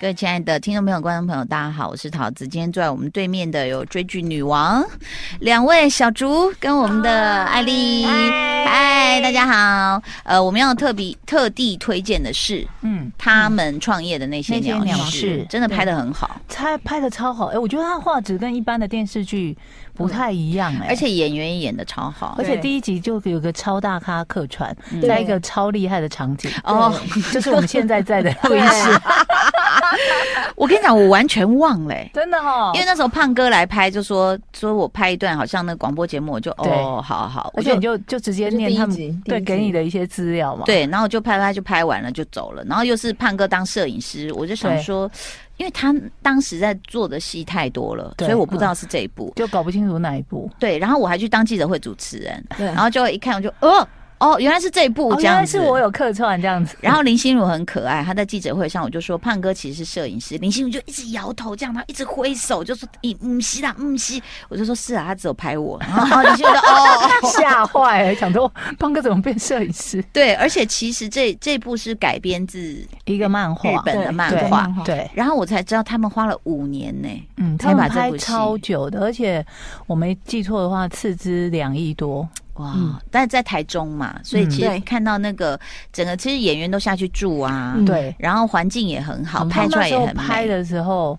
各位亲爱的听众朋友、观众朋友，大家好，我是桃子。今天坐在我们对面的有追剧女王两位小竹跟我们的艾丽，嗨，大家好。呃，我们要特别特地推荐的是，嗯，他们创业的那些鸟鸟事，真的拍的很好，拍拍的超好。哎，我觉得他画质跟一般的电视剧不太一样，哎，而且演员也演的超好，而且第一集就有个超大咖客串，在一个超厉害的场景。哦，就是我们现在在的录音室。我跟你讲，我完全忘了、欸，真的哦，因为那时候胖哥来拍，就说说我拍一段，好像那个广播节目，我就哦，好好，而且你就就直接念他们对给你的一些资料嘛，对，然后就拍拍就拍完了就走了，然后又是胖哥当摄影师，我就想说，因为他当时在做的戏太多了，所以我不知道是这一部，就搞不清楚哪一部，对，然后我还去当记者会主持人，对，然后就一看我就哦。哦，原来是这一部这样子，原来是我有客串这样子。然后林心如很可爱，她在记者会上我就说胖哥其实是摄影师，林心如就一直摇头，这样他一直挥手，就说你，嗯，是啦，嗯，是。我就说是啊，他只有拍我。然后 林心如说哦，吓坏，想说胖哥怎么变摄影师？对，而且其实这这部是改编自一个漫画，日本的漫画。对，然后我才知道他们花了五年呢，嗯，才把这部戏超久的，而且我没记错的话，斥资两亿多。哇！但是在台中嘛，所以其实看到那个整个，其实演员都下去住啊，对，然后环境也很好，拍出来也很美。拍的时候，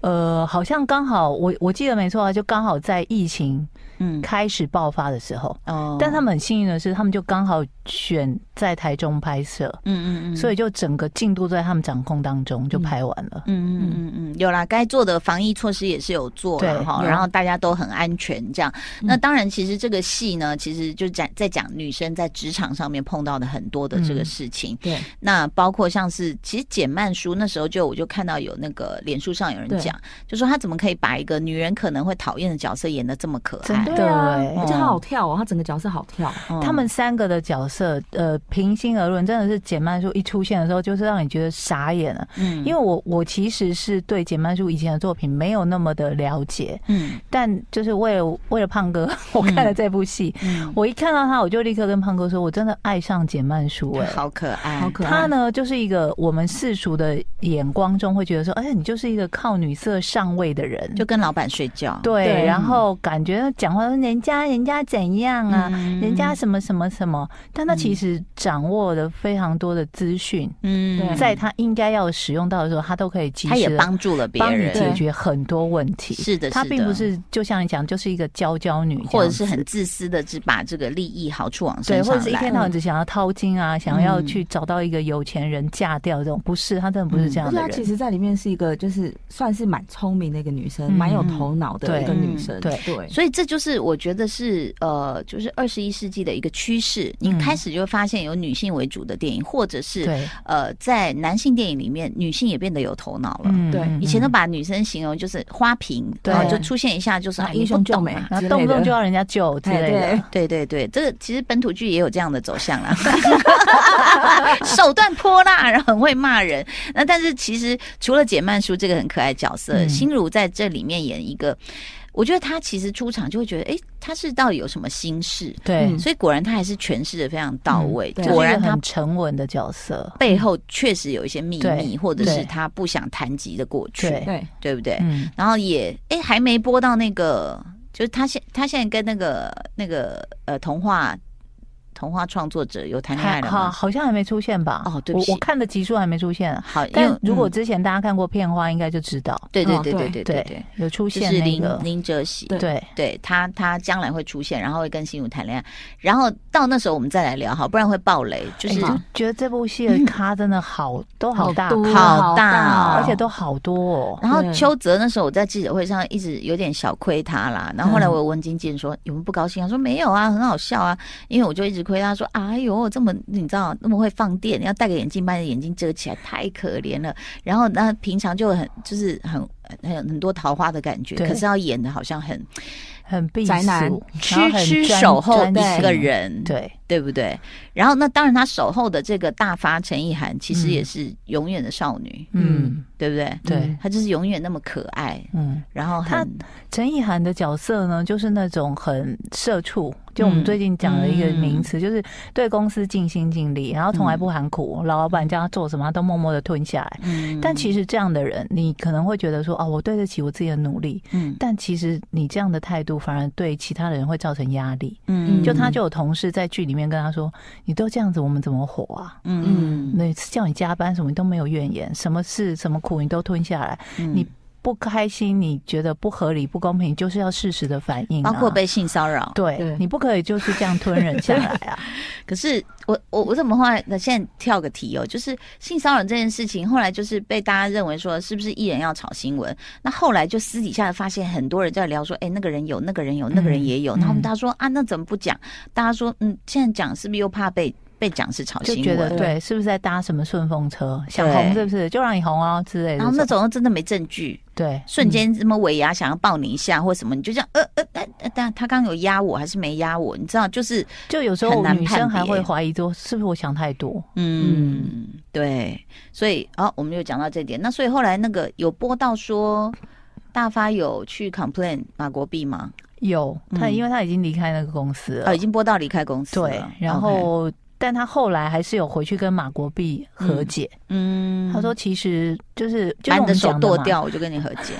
呃，好像刚好我我记得没错啊，就刚好在疫情嗯。开始爆发的时候，哦，但他们很幸运的是，他们就刚好选。在台中拍摄，嗯嗯嗯，所以就整个进度在他们掌控当中，就拍完了，嗯嗯嗯嗯，有啦，该做的防疫措施也是有做了哈，然后大家都很安全，这样。那当然，其实这个戏呢，其实就讲在讲女生在职场上面碰到的很多的这个事情，对。那包括像是，其实简曼书那时候就我就看到有那个脸书上有人讲，就说他怎么可以把一个女人可能会讨厌的角色演的这么可爱，对，而且他好跳哦，他整个角色好跳。他们三个的角色，呃。平心而论，真的是简曼书一出现的时候，就是让你觉得傻眼了。嗯，因为我我其实是对简曼书以前的作品没有那么的了解。嗯，但就是为了为了胖哥，我看了这部戏，嗯，我一看到他，我就立刻跟胖哥说，我真的爱上简曼书。哎，好可爱，好可爱。他呢，就是一个我们世俗的眼光中会觉得说，哎，你就是一个靠女色上位的人，就跟老板睡觉。对，然后感觉讲话说人家人家怎样啊，人家什么什么什么，但他其实。掌握了非常多的资讯，嗯，在他应该要使用到的时候，他都可以及时，他也帮助了别人，帮你解决很多问题。是的，他并不是就像你讲，就是一个娇娇女，或者是很自私的，只把这个利益好处往身上，对，或者是一天到晚只想要掏金啊，想要去找到一个有钱人嫁掉这种，不是，他真的不是这样的人。他其实在里面是一个，就是算是蛮聪明的一个女生，蛮有头脑的一个女生。对对，所以这就是我觉得是呃，就是二十一世纪的一个趋势。你开始就会发现有女性为主的。电影，或者是呃，在男性电影里面，女性也变得有头脑了。对，以前都把女生形容就是花瓶，然后就出现一下就是英雄救美，然后动不动就要人家救之类的。对对对，这个其实本土剧也有这样的走向啦，手段泼辣，然后很会骂人。那但是其实除了简曼书这个很可爱角色，心如在这里面演一个。我觉得他其实出场就会觉得，哎、欸，他是到底有什么心事？对，所以果然他还是诠释的非常到位。嗯、果然他很沉稳的角色背后确实有一些秘密，或者是他不想谈及的过去，对对不对？嗯、然后也，哎、欸，还没播到那个，就是他现他现在跟那个那个呃童话。童话创作者有谈恋爱了吗？好像还没出现吧？哦，对不起，我看的集数还没出现。好，但如果之前大家看过片花，应该就知道。对对对对对对对，有出现那个林林哲熹。对对，他他将来会出现，然后会跟心如谈恋爱，然后到那时候我们再来聊，哈，不然会爆雷。就是觉得这部戏的咖真的好都好大好大，而且都好多哦。然后邱泽那时候我在记者会上一直有点小亏他啦，然后后来我问经纪人说有没有不高兴，他说没有啊，很好笑啊，因为我就一直。回答说：“哎呦，这么你知道那么会放电，要戴个眼镜把你的眼睛遮起来，太可怜了。然后那平常就很就是很很很多桃花的感觉，可是要演的好像很很宅男，痴痴守候的一个人。对对不对？然后那当然，他守候的这个大发陈意涵，其实也是永远的少女，嗯，对不对？对，她就是永远那么可爱，嗯。然后她陈意涵的角色呢，就是那种很社畜。就我们最近讲的一个名词，就是对公司尽心尽力，然后从来不喊苦，老板叫他做什么，他都默默的吞下来。但其实这样的人，你可能会觉得说，哦，我对得起我自己的努力。嗯。但其实你这样的态度，反而对其他的人会造成压力。嗯。就他就有同事在剧里面跟他说：“你都这样子，我们怎么活啊？”嗯。每次叫你加班什么，你都没有怨言，什么事什么苦你都吞下来。你。不开心，你觉得不合理、不公平，就是要适时的反应、啊，包括被性骚扰。对，对你不可以就是这样吞忍下来啊。可是我我我怎么后来？那现在跳个题哦，就是性骚扰这件事情，后来就是被大家认为说是不是艺人要炒新闻？那后来就私底下发现很多人在聊说，哎、欸，那个人有，那个人有，那个人也有。嗯、然后大家说啊，那怎么不讲？大家说，嗯，现在讲是不是又怕被？被讲是炒新闻，对，是不是在搭什么顺风车？想红是不是？就让你红啊之类的。然后那种真的没证据，对，瞬间什么尾牙想要抱你一下或什么，你就这样呃呃呃，但他刚刚有压我还是没压我？你知道，就是就有时候女生还会怀疑说，是不是我想太多？嗯，对。所以哦，我们就讲到这点。那所以后来那个有播到说大发有去 complain 马国碧吗？有，他因为他已经离开那个公司了，哦，已经播到离开公司了。对，然后。但他后来还是有回去跟马国碧和解。嗯，他说其实就是把你的手剁掉，我就跟你和解。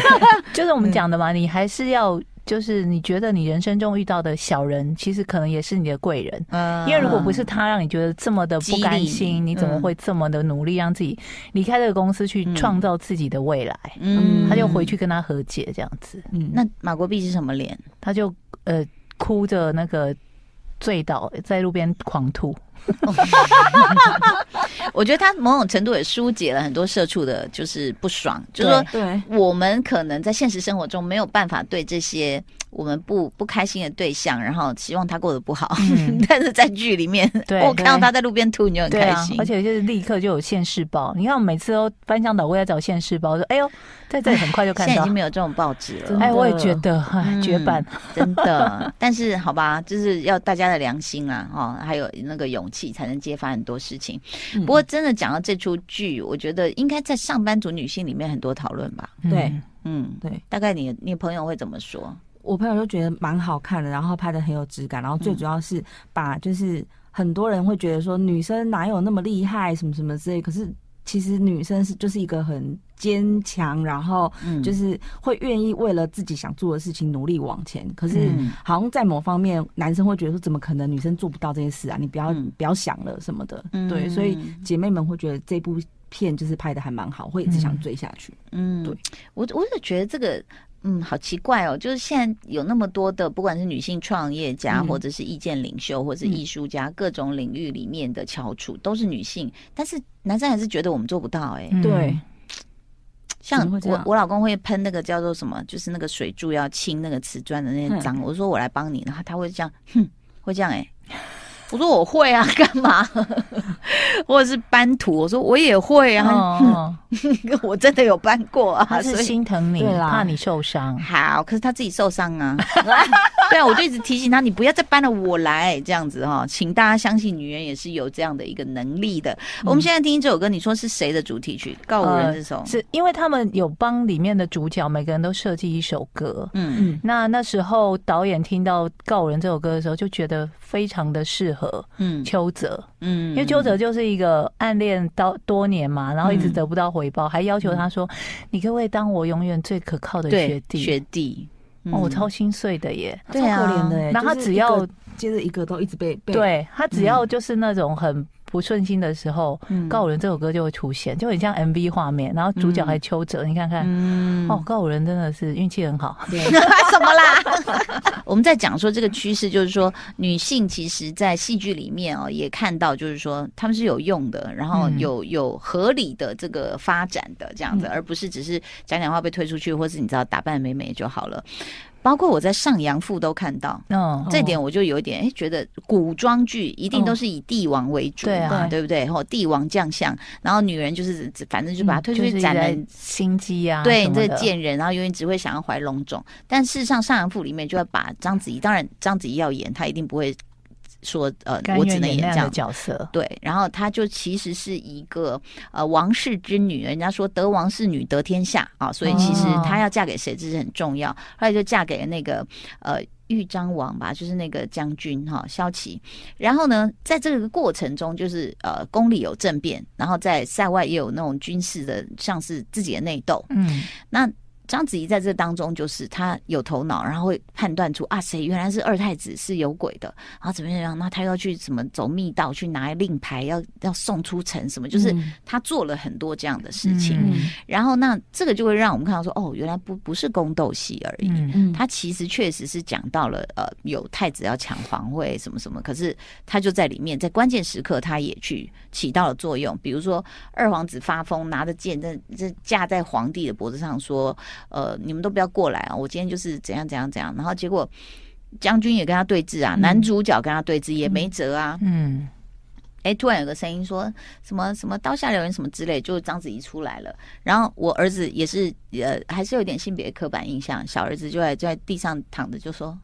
就是我们讲的嘛，你还是要就是你觉得你人生中遇到的小人，其实可能也是你的贵人。嗯，因为如果不是他让你觉得这么的不甘心，你怎么会这么的努力让自己离开这个公司去创造自己的未来？嗯，他就回去跟他和解这样子。嗯，那马国碧是什么脸？他就呃哭着那个。醉倒在路边狂吐，我觉得他某种程度也疏解了很多社畜的，就是不爽，就是说，对我们可能在现实生活中没有办法对这些。我们不不开心的对象，然后希望他过得不好，嗯、但是在剧里面，对我看到他在路边吐，你就很开心，啊，而且就是立刻就有现世报。你看我每次都翻箱倒柜在找现世报，说哎呦，在这里很快就看到。现在已经没有这种报纸了，哎，我也觉得哎，绝版，嗯，真的。但是好吧，就是要大家的良心啊，哈，还有那个勇气，才能揭发很多事情。嗯、不过真的讲到这出剧，我觉得应该在上班族女性里面很多讨论吧。对，嗯，对，大概你你朋友会怎么说？我朋友就觉得蛮好看的，然后拍的很有质感，然后最主要是把就是很多人会觉得说女生哪有那么厉害什么什么之类，可是其实女生是就是一个很坚强，然后就是会愿意为了自己想做的事情努力往前。可是好像在某方面，男生会觉得说怎么可能女生做不到这些事啊？你不要不要想了什么的。对，所以姐妹们会觉得这部片就是拍的还蛮好，会一直想追下去。嗯，对我我是觉得这个。嗯，好奇怪哦，就是现在有那么多的，不管是女性创业家，或者是意见领袖，或者是艺术家，各种领域里面的翘楚都是女性，但是男生还是觉得我们做不到哎。对，像我我老公会喷那个叫做什么，就是那个水柱要清那个瓷砖的那些脏，我说我来帮你，然后他会这样，哼，会这样哎。我说我会啊，干嘛？或者是搬图，我说我也会啊。哦、我真的有搬过啊。他是心疼你，怕你受伤。好，可是他自己受伤啊。对啊，我就一直提醒他，你不要再搬了，我来这样子哈。请大家相信，女人也是有这样的一个能力的。嗯、我们现在听这首歌，你说是谁的主题曲？告五人这首，呃、是因为他们有帮里面的主角每个人都设计一首歌。嗯嗯。那那时候导演听到告五人这首歌的时候，就觉得非常的适合。嗯，邱泽嗯，因为邱泽就是一个暗恋到多年嘛，然后一直得不到回报，还要求他说：“你可不可以当我永远最可靠的学弟？”学弟，哦，我超心碎的耶，超可怜的耶。然后他只要接着一个都一直被，对他只要就是那种很。不顺心的时候，嗯、告五人这首歌就会出现，就很像 MV 画面。然后主角还邱泽，嗯、你看看，嗯、哦，告五人真的是运气很好。对，什么啦？我们在讲说这个趋势，就是说女性其实，在戏剧里面哦，也看到就是说他们是有用的，然后有有合理的这个发展的这样子，嗯、而不是只是讲讲话被推出去，或是你知道打扮美美就好了。包括我在上阳赋都看到，嗯，这点我就有一点哎，觉得古装剧一定都是以帝王为主嘛，对。不对？吼，帝王将相，然后女人就是反正就把他推出去斩人心机啊，对，这贱人，然后永远只会想要怀龙种。但事实上，上阳赋里面就要把章子怡，当然章子怡要演，她一定不会说呃，我只能演这样的角色。对，然后她就其实是一个呃王室之女，人家说得王室女得天下啊，所以其实她要嫁给谁这是很重要。后来就嫁给了那个呃豫章王吧，就是那个将军哈萧齐。然后呢，在这个过程中，就是呃宫里有政变，然后在塞外也有那种军事的，像是自己的内斗。嗯，那。章子怡在这当中，就是她有头脑，然后会判断出啊，谁原来是二太子是有鬼的，然后怎么样？那他要去什么走密道去拿令牌，要要送出城什么？就是他做了很多这样的事情。嗯、然后那这个就会让我们看到说，哦，原来不不是宫斗戏而已，嗯、他其实确实是讲到了呃，有太子要抢皇位什么什么。可是他就在里面，在关键时刻，他也去起到了作用。比如说二皇子发疯，拿着剑在这架在皇帝的脖子上说。呃，你们都不要过来啊！我今天就是怎样怎样怎样，然后结果将军也跟他对峙啊，嗯、男主角跟他对峙也没辙啊。嗯，哎、欸，突然有个声音说什么什么刀下留人什么之类，就章子怡出来了。然后我儿子也是呃，还是有点性别刻板印象，小儿子就在就在地上躺着，就说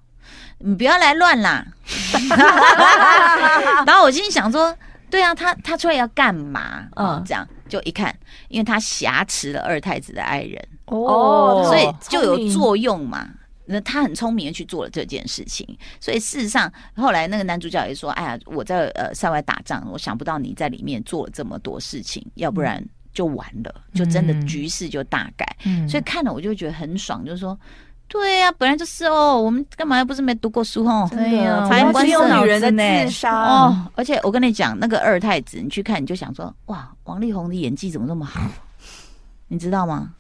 你不要来乱啦。然后我心里想说，对啊，他他出来要干嘛？嗯，这样就一看，因为他挟持了二太子的爱人。哦，所以就有作用嘛。那他很聪明的去做了这件事情，所以事实上后来那个男主角也说：“哎呀，我在呃塞外打仗，我想不到你在里面做了这么多事情，要不然就完了，就真的局势就大改。”所以看了我就觉得很爽，就是说，对呀，本来就是哦，我们干嘛又不是没读过书哦？对呀，察言观色，女人的智商哦。而且我跟你讲，那个二太子，你去看你就想说，哇，王力宏的演技怎么那么好？你知道吗？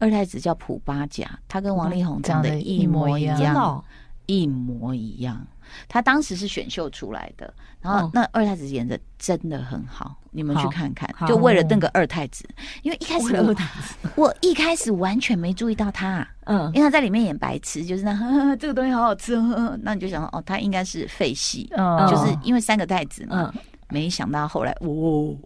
二太子叫普巴甲，他跟王力宏长得一模一样，一模一样。他当时是选秀出来的，然后那二太子演的真的很好，你们去看看。就为了那个二太子，因为一开始我我一开始完全没注意到他，嗯，因为他在里面演白痴，就是那呵呵这个东西好好吃，呵呵，那你就想哦，他应该是废戏，嗯，就是因为三个太子嘛，没想到后来哦。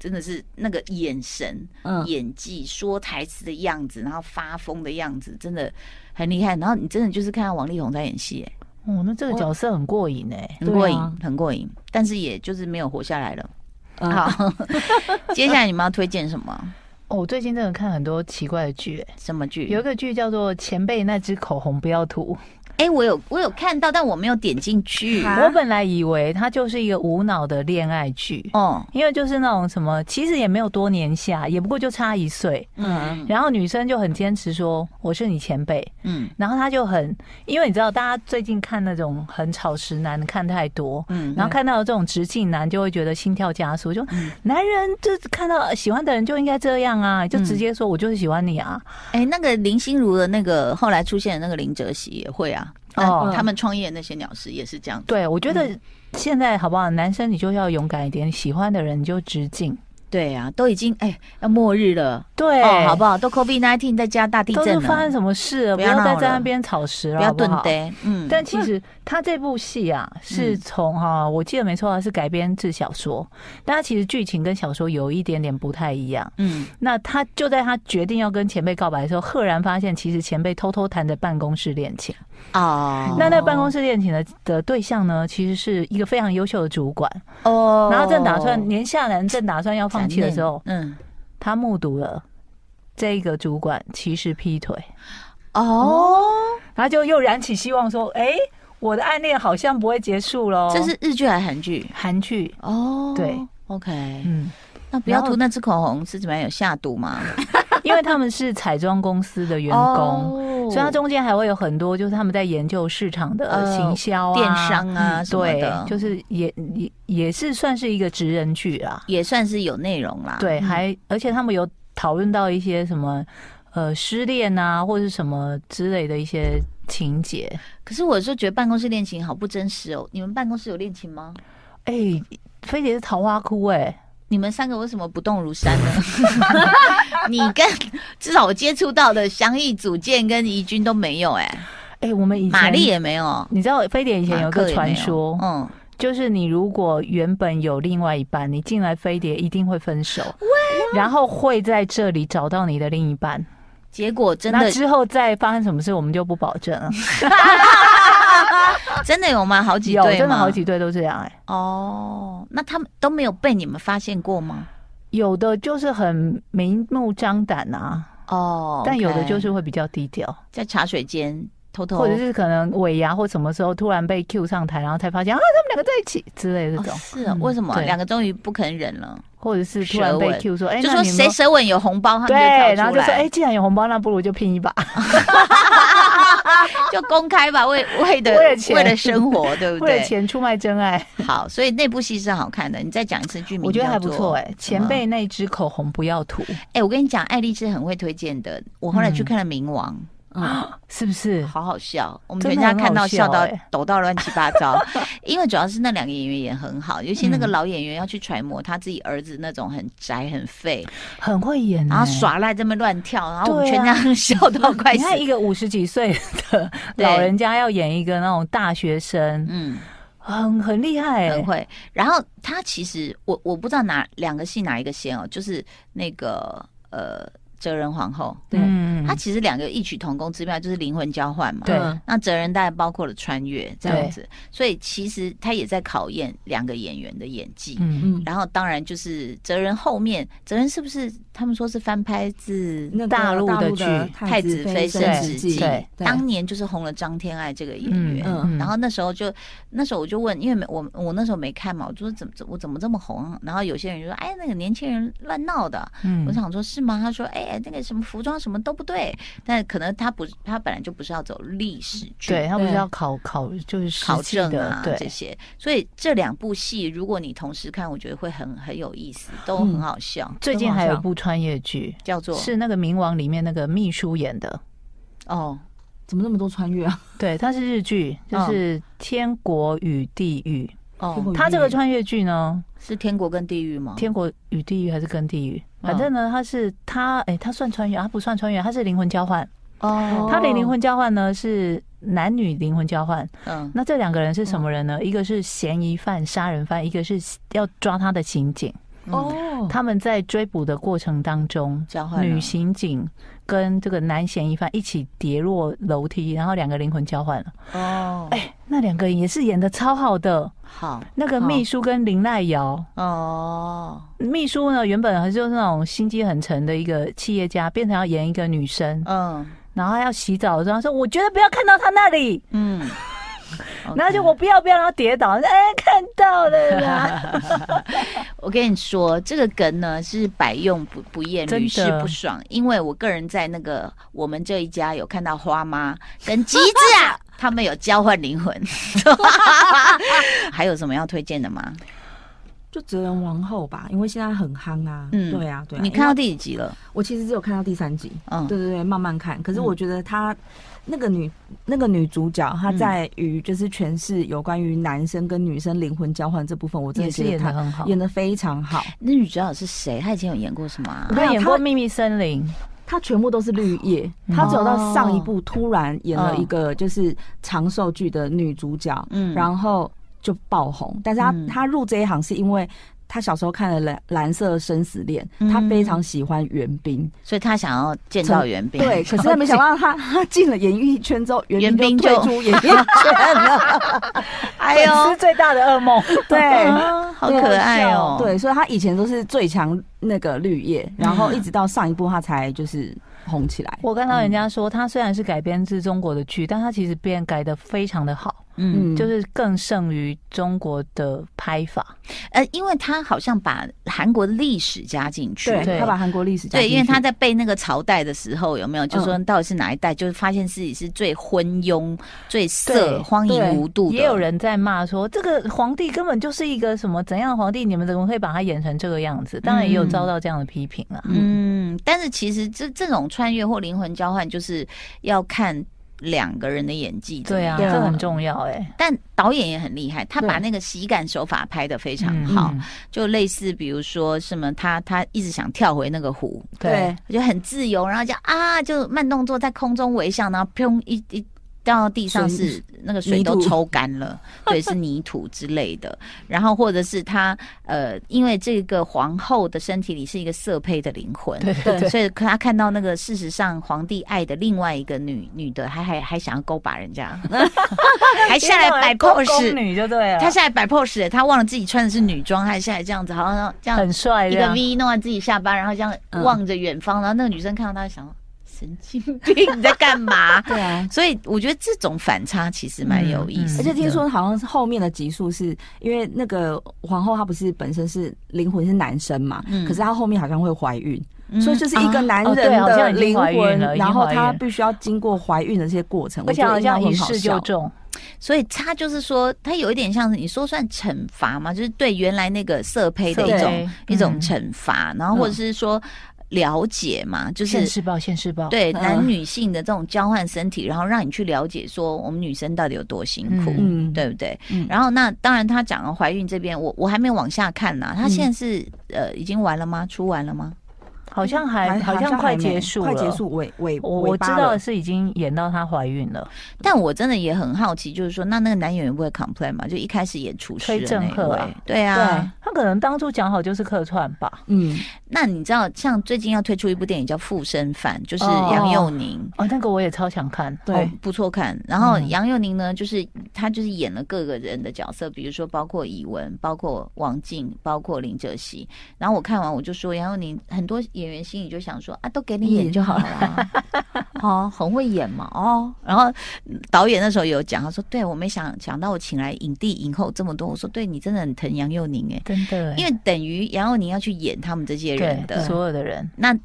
真的是那个眼神、嗯、演技、说台词的样子，然后发疯的样子，真的很厉害。然后你真的就是看到王力宏在演戏，哎，哦，那这个角色很过瘾哎，很过瘾，很过瘾。但是也就是没有活下来了。嗯、好，接下来你们要推荐什么？哦，我最近真的看很多奇怪的剧，哎，什么剧？有一个剧叫做《前辈那支口红不要涂》。哎、欸，我有我有看到，但我没有点进去。我本来以为它就是一个无脑的恋爱剧，哦，因为就是那种什么，其实也没有多年下，也不过就差一岁，嗯，然后女生就很坚持说我是你前辈，嗯，然后他就很，因为你知道，大家最近看那种很草食男看太多，嗯，然后看到这种直径男就会觉得心跳加速，就男人就看到喜欢的人就应该这样啊，就直接说我就是喜欢你啊。哎、嗯欸，那个林心如的那个后来出现的那个林哲熙也会啊。哦，他们创业那些鸟事也是这样子。对，我觉得现在好不好？男生你就要勇敢一点，喜欢的人你就直进。对啊，都已经哎、欸、要末日了，对，哦，好不好？都 COVID nineteen 在加大地震了，都发生什么事了？不要再在那边炒食了，不要炖呆。嗯，但其实他这部戏啊，是从哈，我记得没错啊，是改编自小说，但他其实剧情跟小说有一点点不太一样。嗯，那他就在他决定要跟前辈告白的时候，赫然发现其实前辈偷偷谈着办公室恋情。哦，那那个办公室恋情的的对象呢，其实是一个非常优秀的主管。哦，然后正打算年下男正打算要放弃的时候，嗯，他目睹了这个主管其实劈腿。哦，然后就又燃起希望，说：“哎，我的暗恋好像不会结束喽。”这是日剧还是韩剧？韩剧。哦，对，OK，嗯，那不要涂那支口红是怎么样？有下毒吗？因为他们是彩妆公司的员工。所以它中间还会有很多，就是他们在研究市场的行销、电商啊什么的，对，就是也也也是算是一个职人剧啦，也算是有内容啦。对，还而且他们有讨论到一些什么呃失恋啊，或者是什么之类的一些情节。可是我就觉得办公室恋情好不真实哦。你们办公室有恋情吗？哎，飞碟是桃花窟哎。你们三个为什么不动如山呢？你跟至少我接触到的祥义、祖建跟怡君都没有哎、欸，哎、欸，我们以前玛丽也没有。你知道飞碟以前有个传说，嗯，就是你如果原本有另外一半，你进来飞碟一定会分手，然后会在这里找到你的另一半。结果真的，那之后再发生什么事，我们就不保证了。真的有吗？好几对，真的好几对都这样哎、欸。哦，那他们都没有被你们发现过吗？有的就是很明目张胆啊，哦，但有的就是会比较低调，在茶水间偷偷，或者是可能尾牙或什么时候突然被 Q 上台，然后才发现啊，他们两个在一起之类的这种。哦、是啊，为什么两、嗯、个终于不肯忍了？或者是突然被 Q 说，哎、欸，就说谁舌吻有红包，他们就对，然后就说，哎、欸，既然有红包，那不如就拼一把，就公开吧，为 为的为了钱为了生活，对不对？为了钱出卖真爱。好，所以那部戏是好看的。你再讲一次剧名，我觉得还不错。哎，前辈那支口红不要涂。哎、欸，我跟你讲，爱丽丝很会推荐的。我后来去看了《冥王》。嗯啊、嗯，是不是？好好笑？我们全家看到笑到抖到乱七八糟，欸、因为主要是那两个演员也很好，尤其那个老演员要去揣摩他自己儿子那种很宅、很废、很会演，然后耍赖这么乱跳，然后我们全家 笑到快死。你看一个五十几岁的老人家要演一个那种大学生，嗯，很很厉害、欸，很会。然后他其实我我不知道哪两个戏哪一个先哦，就是那个呃。哲仁皇后，对，嗯、他其实两个异曲同工之妙，就是灵魂交换嘛。对，那哲人大概包括了穿越这样子，所以其实他也在考验两个演员的演技。嗯嗯。然后当然就是哲人后面，哲人是不是他们说是翻拍自大陆的剧《太子妃升职记》？对，当年就是红了张天爱这个演员。嗯。然后那时候就那时候我就问，因为没我我那时候没看嘛，我就说怎么怎我怎么这么红？然后有些人就说：“哎，那个年轻人乱闹的。”嗯。我想说，是吗？他说：“哎。”那个什么服装什么都不对，但可能他不，他本来就不是要走历史剧，对他不是要考考就是考证啊这些，所以这两部戏如果你同时看，我觉得会很很有意思，都很好笑。嗯、最近还有一部穿越剧叫做是那个《冥王》里面那个秘书演的哦，怎么那么多穿越啊？对，它是日剧，就是《天国与地狱》哦。它这个穿越剧呢，是天国跟地狱吗？天国与地狱还是跟地狱？反正呢，他是他，哎、欸，他算穿越，他不算穿越，他是灵魂交换。哦，他的灵魂交换呢是男女灵魂交换。嗯，那这两个人是什么人呢？嗯、一个是嫌疑犯、杀人犯，一个是要抓他的刑警。哦、嗯，他们在追捕的过程当中，交换女刑警跟这个男嫌疑犯一起跌落楼梯，然后两个灵魂交换了。哦，哎、欸，那两个人也是演的超好的。好，那个秘书跟林奈瑶。哦，秘书呢原本还是那种心机很沉的一个企业家，变成要演一个女生，嗯，然后要洗澡的时候说，我觉得不要看到他那里，嗯，然后就我不要不要让他跌倒，哎，看到了啦。我跟你说，这个梗呢是百用不不厌，屡试不爽，因为我个人在那个我们这一家有看到花妈跟吉子啊。他们有交换灵魂，还有什么要推荐的吗？就哲人王后吧，因为现在很夯啊。嗯，对啊，对啊。你看到第几集了？我其实只有看到第三集。嗯，对对对，慢慢看。可是我觉得她那个女那个女主角，她在于就是诠释有关于男生跟女生灵魂交换这部分，我真的觉得她很好，演的非常好。那女主角是谁？她以前有演过什么啊？她演过《秘密森林》。他全部都是绿叶，他走到上一部突然演了一个就是长寿剧的女主角，嗯，然后就爆红。但是他他入这一行是因为他小时候看了蓝蓝色生死恋，他非常喜欢袁冰，所以他想要见到袁冰。对，可是他没想到他他进了演艺圈之后，袁冰就退出演艺圈了。哎呦，是最大的噩梦。对，好可爱哦。对，所以他以前都是最强。那个绿叶，然后一直到上一部，他才就是红起来。我看到人家说，他虽然是改编自中国的剧，但他其实编改的非常的好。嗯，就是更胜于中国的拍法，呃，因为他好像把韩国的历史加进去，对，他把韩国历史加进去，对，因为他在背那个朝代的时候，有没有就说到底是哪一代，就是发现自己是最昏庸、最色、荒淫无度的。也有人在骂说，这个皇帝根本就是一个什么怎样的皇帝？你们怎么可以把他演成这个样子？当然也有遭到这样的批评了。嗯，但是其实这这种穿越或灵魂交换，就是要看。两个人的演技，对啊，这很重要哎。但导演也很厉害，他把那个喜感手法拍得非常好，就类似比如说什么，他他一直想跳回那个湖，对，就很自由，然后就啊，就慢动作在空中微笑，然后砰一一掉到地上是那个水都抽干了，对，是泥土之类的。然后或者是他呃，因为这个皇后的身体里是一个色胚的灵魂，对，对，对，所以他看到那个事实上皇帝爱的另外一个女女的，还还还想要勾把人家，还下来摆 pose，女就对了。他下来摆 pose，他忘了自己穿的是女装，还下来这样子，好像这样很帅，一个 V 弄完自己下巴，然后这样望着远方，然后那个女生看到他就想。神经病，你在干嘛？对啊，所以我觉得这种反差其实蛮有意思的。而且听说好像是后面的集数，是因为那个皇后她不是本身是灵魂是男生嘛，嗯，可是她后面好像会怀孕，所以就是一个男人的灵魂，然后他必须要经过怀孕的这些过程，而且好像一试就中，所以他就是说，他有一点像是你说算惩罚嘛，就是对原来那个色胚的一种一种惩罚，然后或者是说。了解嘛，就是现世报，现世报。对男女性的这种交换身体，然后让你去了解说我们女生到底有多辛苦，嗯，对不对？嗯。然后那当然，他讲了怀孕这边，我我还没有往下看呢。他现在是呃已经完了吗？出完了吗？好像还好像快结束了，快结束尾尾我我知道的是已经演到她怀孕了，但我真的也很好奇，就是说那那个男演员不会 complain 吗？就一开始演厨师崔振赫，对啊，他可能当初讲好就是客串吧。嗯，那你知道像最近要推出一部电影叫《附身犯》，就是杨佑宁哦，那个我也超想看，对，不错看。然后杨佑宁呢，就是他就是演了各个人的角色，比如说包括以文，包括王静，包括林哲熙。然后我看完我就说杨佑宁很多。演员心里就想说啊，都给你演就好了，哦，很会演嘛，哦。然后导演那时候有讲，他说：“对我没想想到我请来影帝影后这么多。”我说：“对你真的很疼杨佑宁哎，真的，因为等于杨佑宁要去演他们这些人的所有的人，那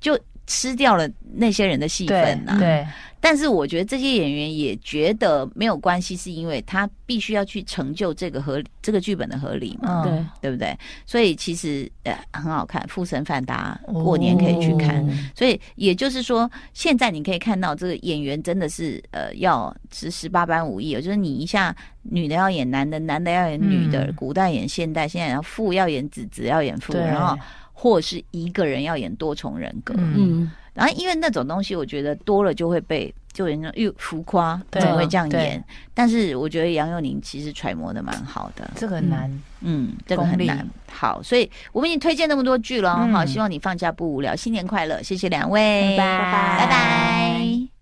就吃掉了那些人的戏份呐。”对。但是我觉得这些演员也觉得没有关系，是因为他必须要去成就这个合这个剧本的合理嘛，对、嗯、对。不对？所以其实呃很好看，《附身范达过年可以去看。哦、所以也就是说，现在你可以看到这个演员真的是呃要是十八般武艺，就是你一下女的要演男的，男的要演女的，嗯、古代演现代，现在要父要演子，子要演父，然后或是一个人要演多重人格，嗯。然后，因为那种东西，我觉得多了就会被就人家又浮夸，怎么会这样演？但是我觉得杨佑宁其实揣摩的蛮好的，这个很难，嗯，这个很难。好，所以我们已经推荐那么多剧了，好，希望你放假不无聊，新年快乐，谢谢两位，拜拜，拜拜。